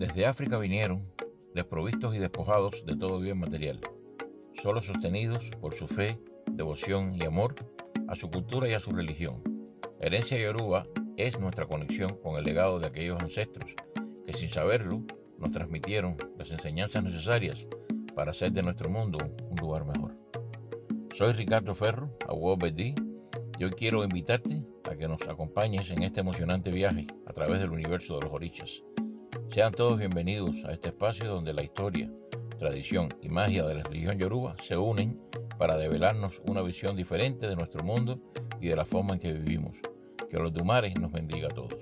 Desde África vinieron, desprovistos y despojados de todo bien material, solo sostenidos por su fe, devoción y amor a su cultura y a su religión. herencia yoruba es nuestra conexión con el legado de aquellos ancestros que sin saberlo nos transmitieron las enseñanzas necesarias para hacer de nuestro mundo un lugar mejor. Soy Ricardo Ferro, abogado Bedí, y hoy quiero invitarte a que nos acompañes en este emocionante viaje a través del universo de los orichas. Sean todos bienvenidos a este espacio donde la historia, tradición y magia de la religión yoruba se unen para develarnos una visión diferente de nuestro mundo y de la forma en que vivimos. Que los Dumares nos bendiga a todos.